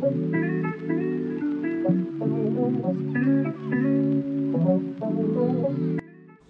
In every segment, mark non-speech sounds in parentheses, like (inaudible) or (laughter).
Thank you.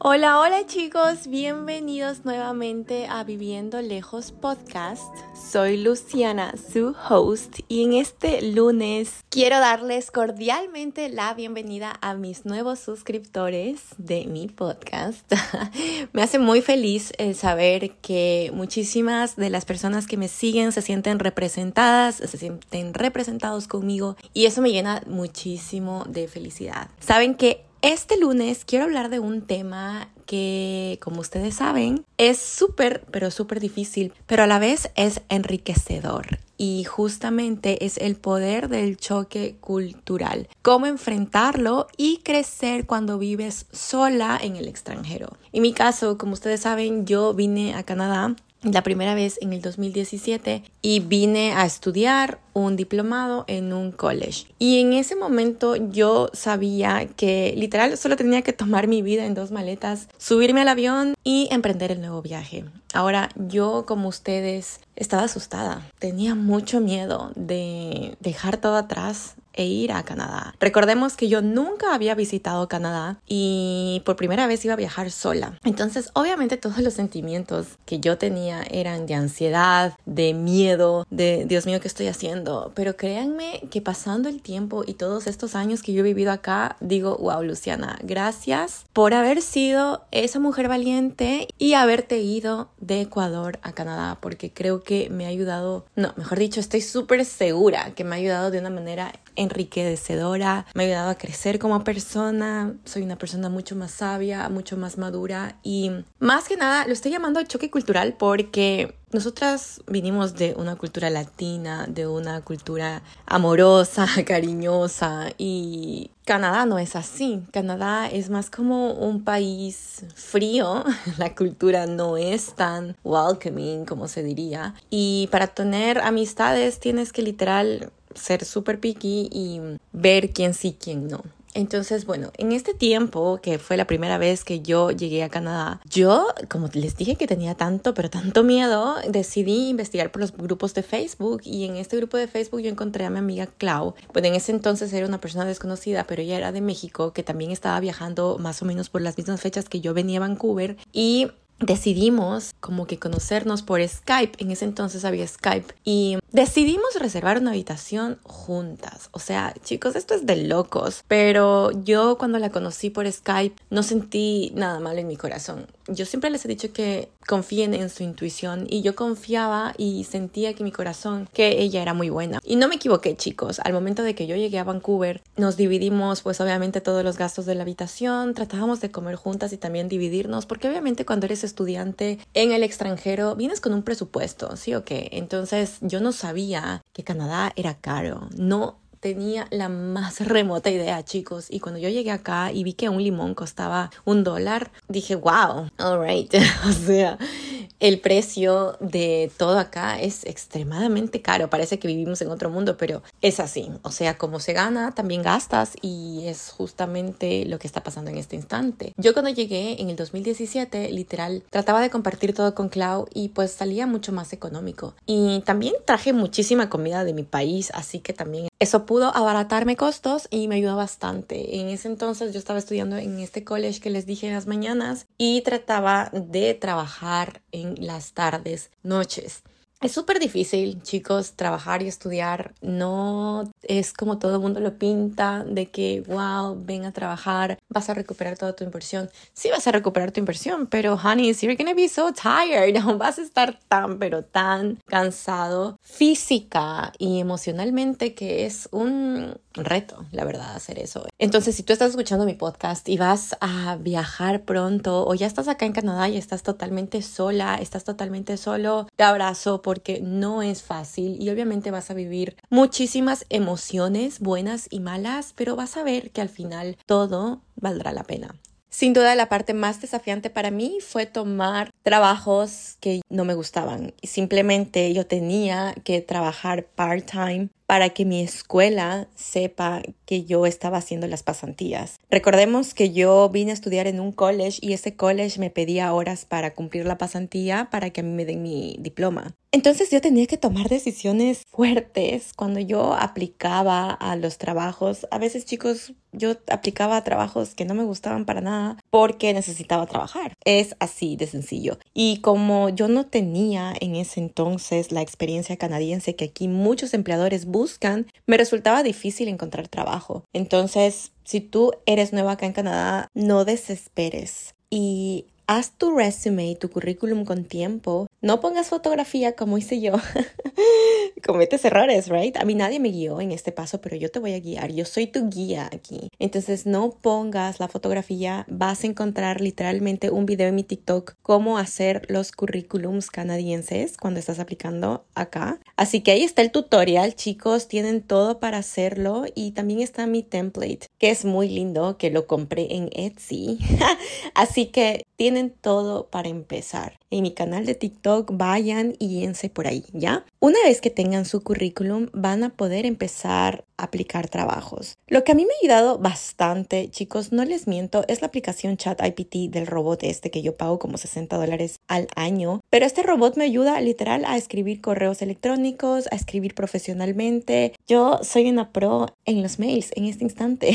Hola, hola chicos, bienvenidos nuevamente a Viviendo Lejos Podcast. Soy Luciana, su host, y en este lunes quiero darles cordialmente la bienvenida a mis nuevos suscriptores de mi podcast. (laughs) me hace muy feliz el saber que muchísimas de las personas que me siguen se sienten representadas, se sienten representados conmigo y eso me llena muchísimo de felicidad. Saben que este lunes quiero hablar de un tema que, como ustedes saben, es súper, pero súper difícil, pero a la vez es enriquecedor. Y justamente es el poder del choque cultural. Cómo enfrentarlo y crecer cuando vives sola en el extranjero. En mi caso, como ustedes saben, yo vine a Canadá la primera vez en el 2017 y vine a estudiar un diplomado en un college. Y en ese momento yo sabía que literal solo tenía que tomar mi vida en dos maletas, subirme al avión y emprender el nuevo viaje. Ahora yo como ustedes estaba asustada, tenía mucho miedo de dejar todo atrás, e ir a Canadá. Recordemos que yo nunca había visitado Canadá y por primera vez iba a viajar sola. Entonces, obviamente todos los sentimientos que yo tenía eran de ansiedad, de miedo, de Dios mío, ¿qué estoy haciendo? Pero créanme que pasando el tiempo y todos estos años que yo he vivido acá, digo, wow, Luciana, gracias por haber sido esa mujer valiente y haberte ido de Ecuador a Canadá, porque creo que me ha ayudado, no, mejor dicho, estoy súper segura que me ha ayudado de una manera enriquecedora, me ha ayudado a crecer como persona, soy una persona mucho más sabia, mucho más madura y más que nada lo estoy llamando choque cultural porque nosotras vinimos de una cultura latina, de una cultura amorosa, (laughs) cariñosa y Canadá no es así. Canadá es más como un país frío. (laughs) La cultura no es tan welcoming como se diría. Y para tener amistades tienes que literal ser súper picky y ver quién sí, quién no. Entonces, bueno, en este tiempo, que fue la primera vez que yo llegué a Canadá, yo, como les dije que tenía tanto, pero tanto miedo, decidí investigar por los grupos de Facebook y en este grupo de Facebook yo encontré a mi amiga Clau. Pues en ese entonces era una persona desconocida, pero ella era de México, que también estaba viajando más o menos por las mismas fechas que yo venía a Vancouver y decidimos como que conocernos por Skype. En ese entonces había Skype. Y decidimos reservar una habitación juntas. O sea, chicos, esto es de locos. Pero yo cuando la conocí por Skype no sentí nada mal en mi corazón. Yo siempre les he dicho que confíen en su intuición y yo confiaba y sentía que mi corazón, que ella era muy buena. Y no me equivoqué, chicos. Al momento de que yo llegué a Vancouver, nos dividimos pues obviamente todos los gastos de la habitación, tratábamos de comer juntas y también dividirnos, porque obviamente cuando eres estudiante en el extranjero, vienes con un presupuesto, ¿sí o qué? Entonces yo no sabía que Canadá era caro. No tenía la más (laughs) remota idea, chicos. Y cuando yo llegué acá y vi que un limón costaba un dólar, dije, wow, alright. (laughs) o sea, el precio de todo acá es extremadamente caro. Parece que vivimos en otro mundo, pero es así. O sea, como se gana, también gastas y es justamente lo que está pasando en este instante. Yo cuando llegué en el 2017, literal, trataba de compartir todo con Clau y pues salía mucho más económico. Y también traje muchísima comida de mi país, así que también eso pudo abaratarme costos y me ayudó bastante. En ese entonces yo estaba estudiando en este college que les dije en las mañanas y trataba de trabajar en las tardes, noches. Es súper difícil, chicos, trabajar y estudiar. No es como todo el mundo lo pinta, de que, wow, ven a trabajar, vas a recuperar toda tu inversión. Sí vas a recuperar tu inversión, pero, honey, you're gonna be so tired. (laughs) Vas a estar tan, pero tan cansado física y emocionalmente que es un reto, la verdad, hacer eso. Entonces, si tú estás escuchando mi podcast y vas a viajar pronto o ya estás acá en Canadá y estás totalmente sola, estás totalmente solo, te abrazo porque no es fácil y obviamente vas a vivir muchísimas emociones buenas y malas, pero vas a ver que al final todo valdrá la pena. Sin duda la parte más desafiante para mí fue tomar trabajos que no me gustaban. Simplemente yo tenía que trabajar part-time para que mi escuela sepa que yo estaba haciendo las pasantías. Recordemos que yo vine a estudiar en un college y ese college me pedía horas para cumplir la pasantía para que a mí me den mi diploma. Entonces yo tenía que tomar decisiones fuertes cuando yo aplicaba a los trabajos. A veces chicos, yo aplicaba a trabajos que no me gustaban para nada porque necesitaba trabajar. Es así de sencillo. Y como yo no tenía en ese entonces la experiencia canadiense que aquí muchos empleadores buscan, me resultaba difícil encontrar trabajo. Entonces, si tú eres nueva acá en Canadá, no desesperes. Y Haz tu resume y tu currículum con tiempo. No pongas fotografía como hice yo. (laughs) Cometes errores, right? A mí nadie me guió en este paso, pero yo te voy a guiar. Yo soy tu guía aquí. Entonces no pongas la fotografía. Vas a encontrar literalmente un video en mi TikTok cómo hacer los currículums canadienses cuando estás aplicando acá. Así que ahí está el tutorial, chicos. Tienen todo para hacerlo y también está mi template, que es muy lindo, que lo compré en Etsy. (laughs) Así que tienen todo para empezar. En mi canal de TikTok vayan y guíense por ahí, ¿ya? Una vez que tengan su currículum, van a poder empezar a aplicar trabajos. Lo que a mí me ha ayudado bastante, chicos, no les miento, es la aplicación Chat IPT del robot este que yo pago como 60 dólares al año. Pero este robot me ayuda literal a escribir correos electrónicos, a escribir profesionalmente. Yo soy una pro en los mails en este instante.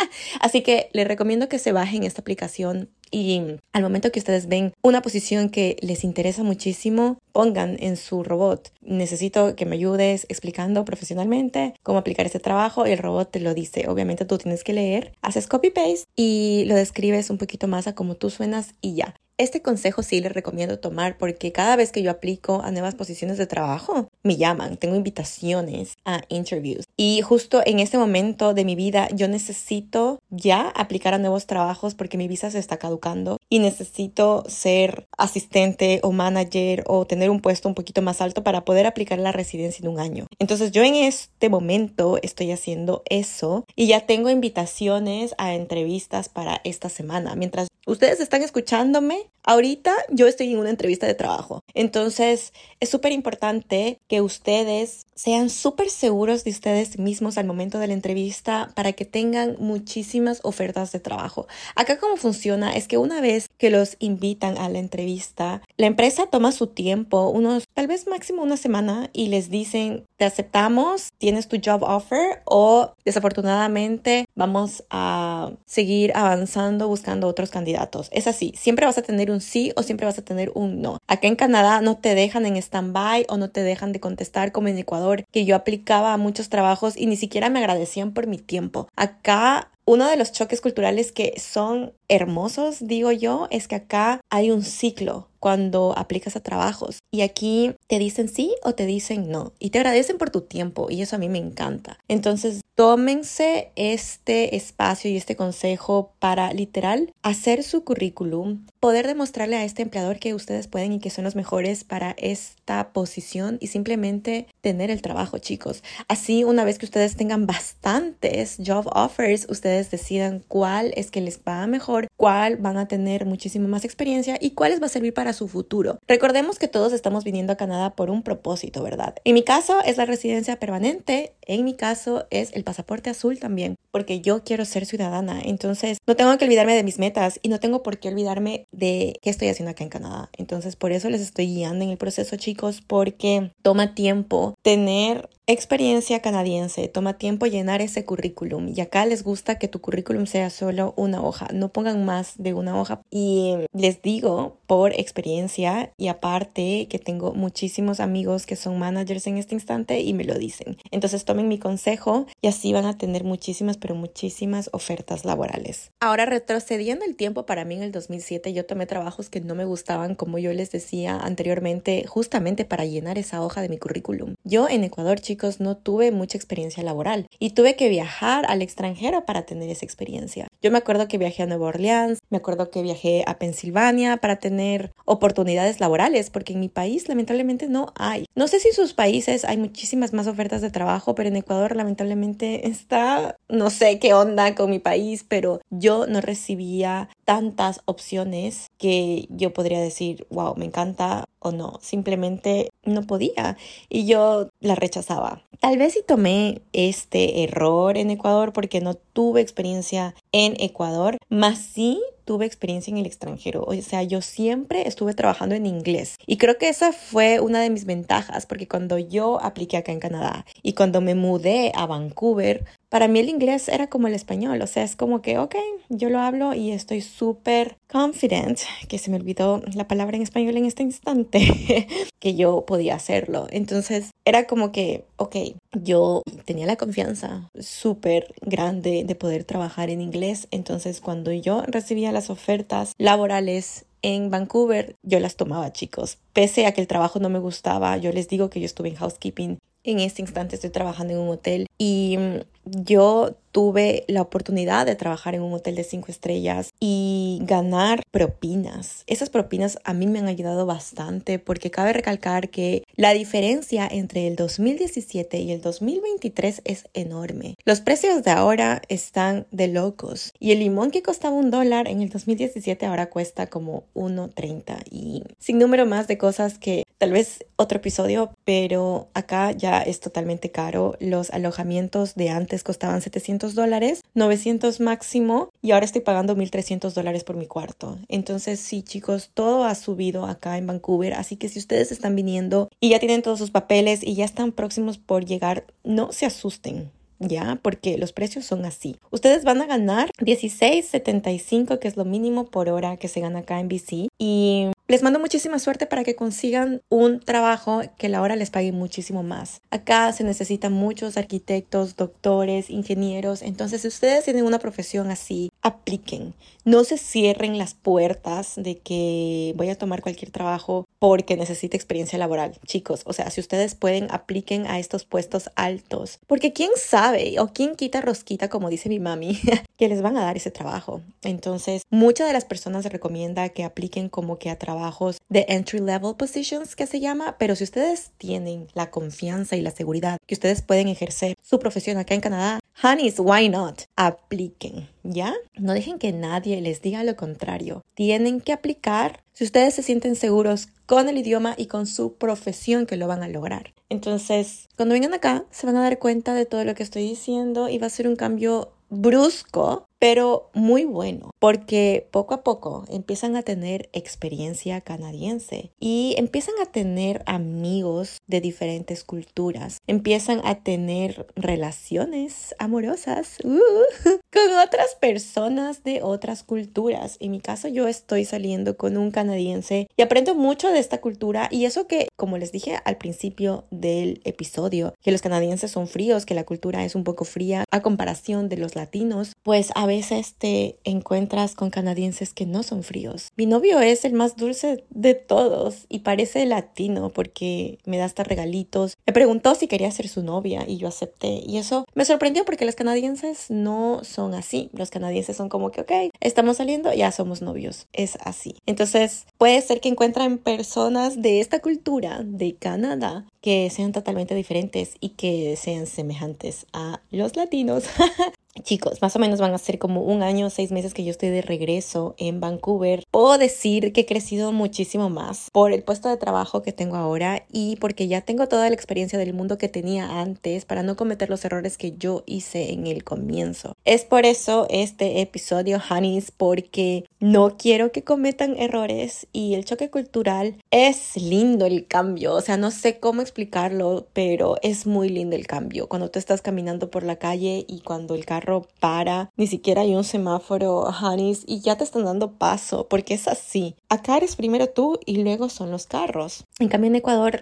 (laughs) Así que les recomiendo que se bajen esta aplicación y al momento que ustedes ven una posición que les interesa muchísimo, pongan en su robot, necesito que me ayudes explicando profesionalmente cómo aplicar este trabajo y el robot te lo dice. Obviamente tú tienes que leer, haces copy-paste y lo describes un poquito más a cómo tú suenas y ya. Este consejo sí les recomiendo tomar porque cada vez que yo aplico a nuevas posiciones de trabajo, me llaman, tengo invitaciones a interviews. Y justo en este momento de mi vida yo necesito ya aplicar a nuevos trabajos porque mi visa se está caducando y necesito ser asistente o manager o tener un puesto un poquito más alto para poder aplicar la residencia en un año. Entonces yo en este momento estoy haciendo eso y ya tengo invitaciones a entrevistas para esta semana. Mientras ustedes están escuchándome, ahorita yo estoy en una entrevista de trabajo. Entonces es súper importante que ustedes sean súper seguros de ustedes mismos al momento de la entrevista para que tengan ofertas de trabajo. Acá cómo funciona es que una vez que los invitan a la entrevista, la empresa toma su tiempo, unos tal vez máximo una semana y les dicen, te aceptamos, tienes tu job offer o desafortunadamente vamos a seguir avanzando buscando otros candidatos. Es así, siempre vas a tener un sí o siempre vas a tener un no. Acá en Canadá no te dejan en stand-by o no te dejan de contestar como en Ecuador, que yo aplicaba a muchos trabajos y ni siquiera me agradecían por mi tiempo. Acá uno de los choques culturales que son hermosos, digo yo, es que acá hay un ciclo cuando aplicas a trabajos y aquí te dicen sí o te dicen no y te agradecen por tu tiempo y eso a mí me encanta. Entonces, tómense este espacio y este consejo para literal hacer su currículum, poder demostrarle a este empleador que ustedes pueden y que son los mejores para esta posición y simplemente tener el trabajo, chicos. Así, una vez que ustedes tengan bastantes job offers, ustedes decidan cuál es que les va mejor, cuál van a tener muchísimo más experiencia y cuál les va a servir para su futuro. Recordemos que todos estamos viniendo a Canadá por un propósito, ¿verdad? En mi caso es la residencia permanente, en mi caso es el pasaporte azul también, porque yo quiero ser ciudadana, entonces no tengo que olvidarme de mis metas y no tengo por qué olvidarme de qué estoy haciendo acá en Canadá. Entonces por eso les estoy guiando en el proceso, chicos, porque toma tiempo tener experiencia canadiense, toma tiempo llenar ese currículum y acá les gusta que tu currículum sea solo una hoja, no pongan más de una hoja y les digo por experiencia y aparte que tengo muchísimos amigos que son managers en este instante y me lo dicen. Entonces tomen mi consejo y así van a tener muchísimas pero muchísimas ofertas laborales. Ahora retrocediendo el tiempo para mí en el 2007 yo tomé trabajos que no me gustaban como yo les decía anteriormente justamente para llenar esa hoja de mi currículum. Yo en Ecuador chicos, no tuve mucha experiencia laboral y tuve que viajar al extranjero para tener esa experiencia. Yo me acuerdo que viajé a Nueva Orleans, me acuerdo que viajé a Pensilvania para tener oportunidades laborales, porque en mi país lamentablemente no hay. No sé si en sus países hay muchísimas más ofertas de trabajo, pero en Ecuador lamentablemente (laughs) está, no sé qué onda con mi país, pero yo no recibía tantas opciones que yo podría decir, wow, me encanta o no, simplemente no podía y yo la rechazaba. Tal vez si tomé este error en Ecuador porque no tuve experiencia en Ecuador, más sí tuve experiencia en el extranjero. O sea, yo siempre estuve trabajando en inglés. Y creo que esa fue una de mis ventajas, porque cuando yo apliqué acá en Canadá y cuando me mudé a Vancouver, para mí el inglés era como el español, o sea, es como que, ok, yo lo hablo y estoy súper confident, que se me olvidó la palabra en español en este instante, (laughs) que yo podía hacerlo. Entonces era como que, ok, yo tenía la confianza súper grande de poder trabajar en inglés, entonces cuando yo recibía las ofertas laborales en Vancouver, yo las tomaba, chicos. Pese a que el trabajo no me gustaba, yo les digo que yo estuve en housekeeping. En este instante estoy trabajando en un hotel y mm, yo tuve la oportunidad de trabajar en un hotel de cinco estrellas y ganar propinas. Esas propinas a mí me han ayudado bastante porque cabe recalcar que la diferencia entre el 2017 y el 2023 es enorme. Los precios de ahora están de locos y el limón que costaba un dólar en el 2017 ahora cuesta como 1.30 y sin número más de cosas que tal vez otro episodio, pero acá ya es totalmente caro. Los alojamientos de antes costaban 700 dólares, 900 máximo y ahora estoy pagando 1300 dólares por mi cuarto. Entonces sí chicos, todo ha subido acá en Vancouver, así que si ustedes están viniendo y ya tienen todos sus papeles y ya están próximos por llegar, no se asusten. ¿ya? Porque los precios son así. Ustedes van a ganar 16.75, que es lo mínimo por hora que se gana acá en BC. Y les mando muchísima suerte para que consigan un trabajo que la hora les pague muchísimo más. Acá se necesitan muchos arquitectos, doctores, ingenieros. Entonces, si ustedes tienen una profesión así, apliquen. No se cierren las puertas de que voy a tomar cualquier trabajo porque necesite experiencia laboral. Chicos, o sea, si ustedes pueden, apliquen a estos puestos altos. Porque quién sabe o quién quita rosquita, como dice mi mami, (laughs) que les van a dar ese trabajo. Entonces, muchas de las personas recomienda que apliquen como que a trabajo de entry level positions que se llama, pero si ustedes tienen la confianza y la seguridad que ustedes pueden ejercer su profesión acá en Canadá, honeys, why not? Apliquen, ¿ya? No dejen que nadie les diga lo contrario. Tienen que aplicar si ustedes se sienten seguros con el idioma y con su profesión que lo van a lograr. Entonces, cuando vengan acá, se van a dar cuenta de todo lo que estoy diciendo y va a ser un cambio brusco, pero muy bueno, porque poco a poco empiezan a tener experiencia canadiense y empiezan a tener amigos de diferentes culturas, empiezan a tener relaciones amorosas uh, (laughs) con otras personas de otras culturas. En mi caso yo estoy saliendo con un canadiense y aprendo mucho de esta cultura y eso que, como les dije al principio del episodio, que los canadienses son fríos, que la cultura es un poco fría a comparación de los latinos, pues a veces te encuentras con canadienses que no son fríos. Mi novio es el más dulce de todos y parece latino porque me da hasta regalitos. Me preguntó si quería ser su novia y yo acepté. Y eso me sorprendió porque los canadienses no son así. Los canadienses son como que, ok, estamos saliendo, ya somos novios. Es así. Entonces, puede ser que encuentren personas de esta cultura de Canadá que sean totalmente diferentes y que sean semejantes a los latinos. (laughs) Chicos, más o menos van a ser como un año, seis meses que yo estoy de regreso en Vancouver. Puedo decir que he crecido muchísimo más por el puesto de trabajo que tengo ahora y porque ya tengo toda la experiencia del mundo que tenía antes para no cometer los errores que yo hice en el comienzo. Es por eso este episodio, Honeys, porque no quiero que cometan errores y el choque cultural es lindo el cambio. O sea, no sé cómo explicarlo, pero es muy lindo el cambio. Cuando tú estás caminando por la calle y cuando el carro para, ni siquiera hay un semáforo, honeys, y ya te están dando paso, porque es así. Acá eres primero tú y luego son los carros. En cambio en Ecuador,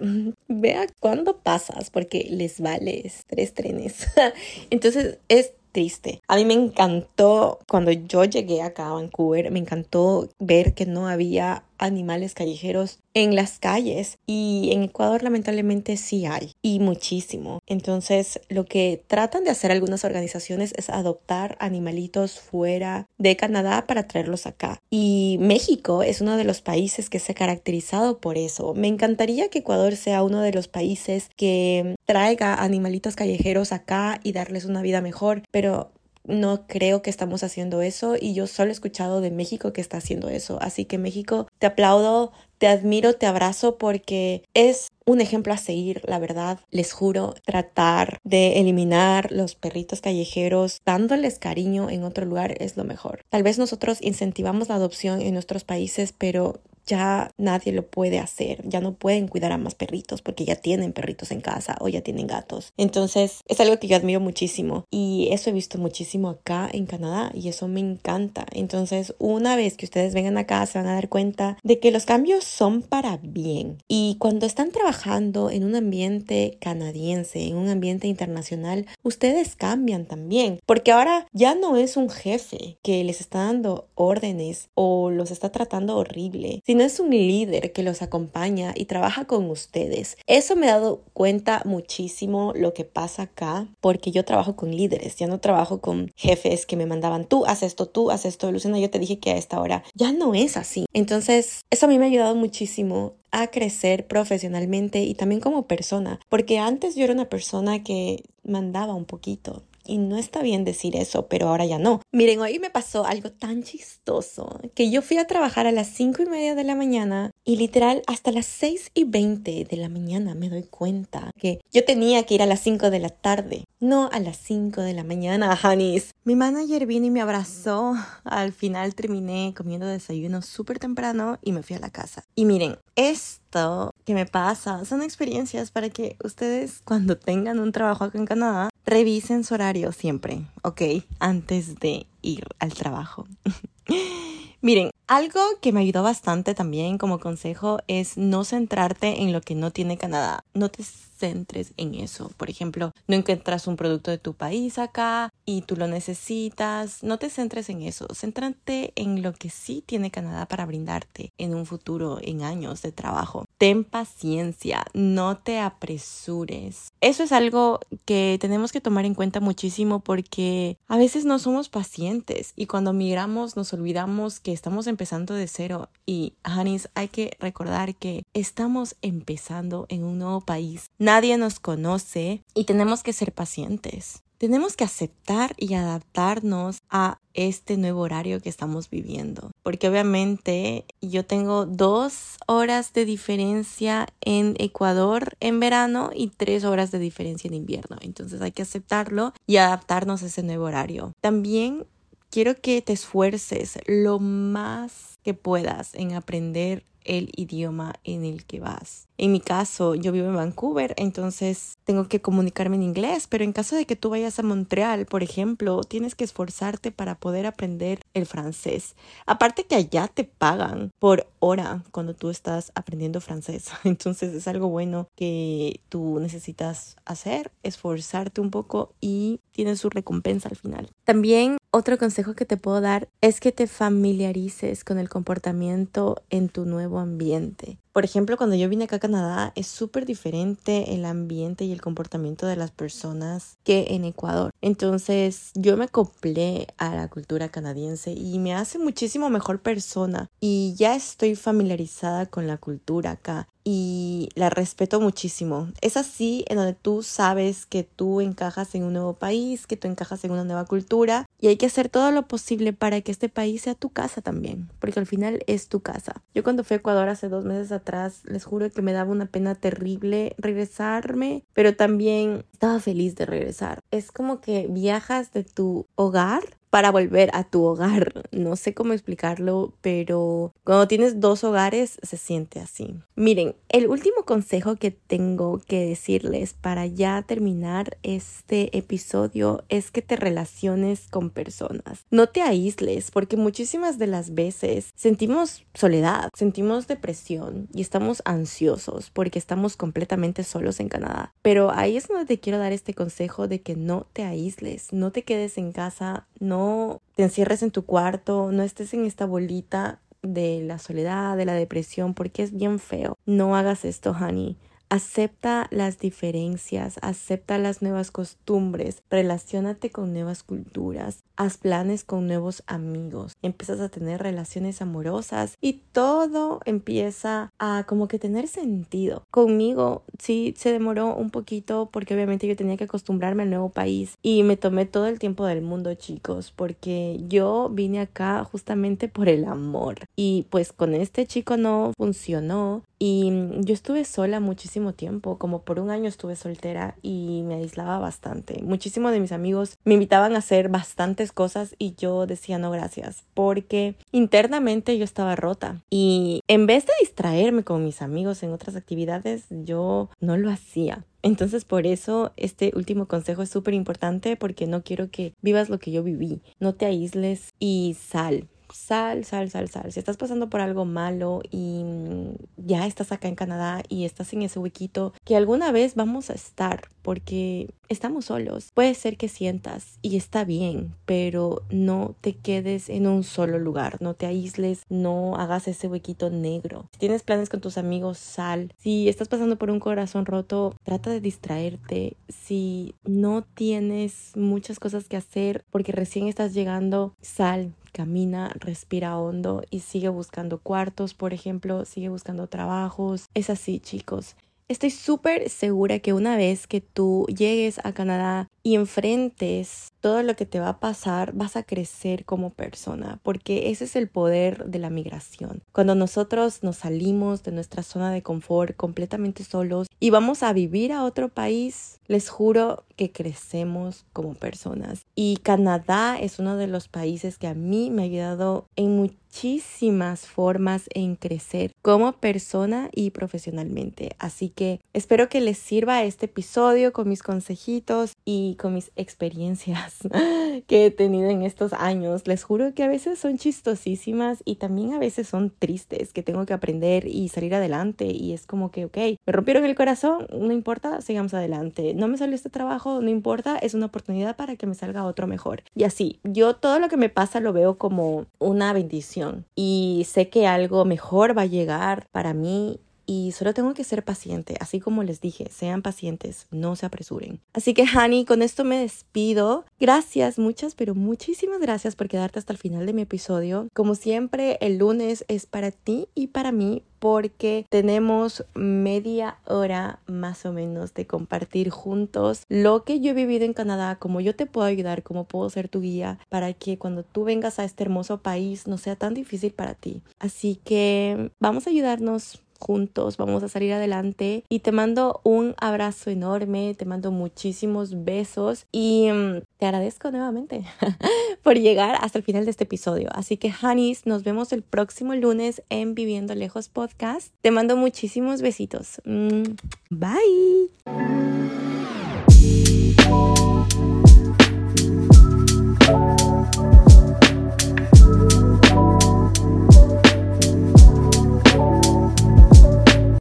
vea cuándo pasas, porque les vales tres trenes. (laughs) Entonces es triste. A mí me encantó cuando yo llegué acá a Vancouver, me encantó ver que no había animales callejeros en las calles y en Ecuador lamentablemente sí hay y muchísimo. Entonces lo que tratan de hacer algunas organizaciones es adoptar animalitos fuera de Canadá para traerlos acá. Y México es uno de los países que se ha caracterizado por eso. Me encantaría que Ecuador sea uno de los países que traiga animalitos callejeros acá y darles una vida mejor, pero no creo que estamos haciendo eso y yo solo he escuchado de México que está haciendo eso. Así que México, te aplaudo, te admiro, te abrazo porque es un ejemplo a seguir, la verdad. Les juro, tratar de eliminar los perritos callejeros dándoles cariño en otro lugar es lo mejor. Tal vez nosotros incentivamos la adopción en nuestros países, pero ya nadie lo puede hacer, ya no pueden cuidar a más perritos porque ya tienen perritos en casa o ya tienen gatos. Entonces es algo que yo admiro muchísimo y eso he visto muchísimo acá en Canadá y eso me encanta. Entonces una vez que ustedes vengan acá se van a dar cuenta de que los cambios son para bien y cuando están trabajando en un ambiente canadiense, en un ambiente internacional, ustedes cambian también porque ahora ya no es un jefe que les está dando órdenes o los está tratando horrible, sino es un líder que los acompaña y trabaja con ustedes. Eso me ha dado cuenta muchísimo lo que pasa acá, porque yo trabajo con líderes, ya no trabajo con jefes que me mandaban tú, haz esto, tú, haz esto, Luciana, yo te dije que a esta hora ya no es así. Entonces, eso a mí me ha ayudado muchísimo a crecer profesionalmente y también como persona, porque antes yo era una persona que mandaba un poquito, y no está bien decir eso, pero ahora ya no. Miren, hoy me pasó algo tan chistoso que yo fui a trabajar a las 5 y media de la mañana y literal hasta las 6 y 20 de la mañana me doy cuenta que yo tenía que ir a las 5 de la tarde, no a las 5 de la mañana, (laughs) Hanis. Mi manager vino y me abrazó. Al final terminé comiendo desayuno súper temprano y me fui a la casa. Y miren, esto que me pasa son experiencias para que ustedes cuando tengan un trabajo acá en Canadá revisen su horario siempre, ¿ok? Antes de ir al trabajo. (laughs) Miren, algo que me ayudó bastante también como consejo es no centrarte en lo que no tiene Canadá. No te centres en eso. Por ejemplo, no encuentras un producto de tu país acá y tú lo necesitas. No te centres en eso. Céntrate en lo que sí tiene Canadá para brindarte en un futuro, en años de trabajo. Ten paciencia, no te apresures. Eso es algo que tenemos que tomar en cuenta muchísimo porque a veces no somos pacientes y cuando migramos nos olvidamos que estamos empezando de cero y, Hanis, hay que recordar que estamos empezando en un nuevo país nadie nos conoce y tenemos que ser pacientes. Tenemos que aceptar y adaptarnos a este nuevo horario que estamos viviendo. Porque obviamente yo tengo dos horas de diferencia en Ecuador en verano y tres horas de diferencia en invierno. Entonces hay que aceptarlo y adaptarnos a ese nuevo horario. También quiero que te esfuerces lo más que puedas en aprender el idioma en el que vas. En mi caso, yo vivo en Vancouver, entonces tengo que comunicarme en inglés, pero en caso de que tú vayas a Montreal, por ejemplo, tienes que esforzarte para poder aprender el francés. Aparte que allá te pagan por hora cuando tú estás aprendiendo francés. (laughs) Entonces es algo bueno que tú necesitas hacer, esforzarte un poco y tienes su recompensa al final. También otro consejo que te puedo dar es que te familiarices con el comportamiento en tu nuevo ambiente. Por ejemplo, cuando yo vine acá a Canadá es súper diferente el ambiente y el comportamiento de las personas que en Ecuador. Entonces yo me acoplé a la cultura canadiense y me hace muchísimo mejor persona y ya estoy familiarizada con la cultura acá y la respeto muchísimo. Es así en donde tú sabes que tú encajas en un nuevo país, que tú encajas en una nueva cultura y hay que hacer todo lo posible para que este país sea tu casa también, porque al final es tu casa. Yo cuando fui a Ecuador hace dos meses atrás, les juro que me daba una pena terrible regresarme, pero también estaba feliz de regresar. Es como que viajas de tu hogar para volver a tu hogar. (laughs) No sé cómo explicarlo, pero cuando tienes dos hogares se siente así. Miren, el último consejo que tengo que decirles para ya terminar este episodio es que te relaciones con personas. No te aísles porque muchísimas de las veces sentimos soledad, sentimos depresión y estamos ansiosos porque estamos completamente solos en Canadá. Pero ahí es donde te quiero dar este consejo de que no te aísles, no te quedes en casa, no no te encierres en tu cuarto, no estés en esta bolita de la soledad, de la depresión, porque es bien feo. No hagas esto, honey. Acepta las diferencias, acepta las nuevas costumbres, relacionate con nuevas culturas, haz planes con nuevos amigos, empiezas a tener relaciones amorosas y todo empieza a como que tener sentido. Conmigo sí se demoró un poquito porque obviamente yo tenía que acostumbrarme al nuevo país y me tomé todo el tiempo del mundo chicos porque yo vine acá justamente por el amor y pues con este chico no funcionó y yo estuve sola muchísimo tiempo, como por un año estuve soltera y me aislaba bastante. Muchísimos de mis amigos me invitaban a hacer bastantes cosas y yo decía no gracias, porque internamente yo estaba rota. Y en vez de distraerme con mis amigos en otras actividades, yo no lo hacía. Entonces por eso este último consejo es súper importante porque no quiero que vivas lo que yo viví. No te aísles y sal sal, sal, sal, sal. Si estás pasando por algo malo y mm, ya estás acá en Canadá y estás en ese huequito que alguna vez vamos a estar porque estamos solos. Puede ser que sientas y está bien, pero no te quedes en un solo lugar, no te aísles, no hagas ese huequito negro. Si tienes planes con tus amigos, sal. Si estás pasando por un corazón roto, trata de distraerte. Si no tienes muchas cosas que hacer porque recién estás llegando, sal, camina, respira hondo y sigue buscando cuartos, por ejemplo, sigue buscando trabajos. Es así, chicos. Estoy súper segura que una vez que tú llegues a Canadá y enfrentes todo lo que te va a pasar, vas a crecer como persona, porque ese es el poder de la migración. Cuando nosotros nos salimos de nuestra zona de confort completamente solos y vamos a vivir a otro país, les juro que crecemos como personas. Y Canadá es uno de los países que a mí me ha ayudado en muchísimas formas en crecer como persona y profesionalmente. Así que espero que les sirva este episodio con mis consejitos y con mis experiencias (laughs) que he tenido en estos años. Les juro que a veces son chistosísimas y también a veces son tristes, que tengo que aprender y salir adelante. Y es como que, ok, me rompieron el corazón, no importa, sigamos adelante. No me salió este trabajo, no importa, es una oportunidad para que me salga otro mejor. Y así, yo todo lo que me pasa lo veo como una bendición y sé que algo mejor va a llegar para mí y solo tengo que ser paciente, así como les dije, sean pacientes, no se apresuren. Así que, Hani, con esto me despido. Gracias, muchas, pero muchísimas gracias por quedarte hasta el final de mi episodio. Como siempre, el lunes es para ti y para mí porque tenemos media hora más o menos de compartir juntos lo que yo he vivido en Canadá, cómo yo te puedo ayudar, cómo puedo ser tu guía para que cuando tú vengas a este hermoso país no sea tan difícil para ti. Así que vamos a ayudarnos juntos, vamos a salir adelante y te mando un abrazo enorme, te mando muchísimos besos y mm, te agradezco nuevamente (laughs) por llegar hasta el final de este episodio. Así que, Hanis, nos vemos el próximo lunes en Viviendo Lejos Podcast. Te mando muchísimos besitos. Mm, bye.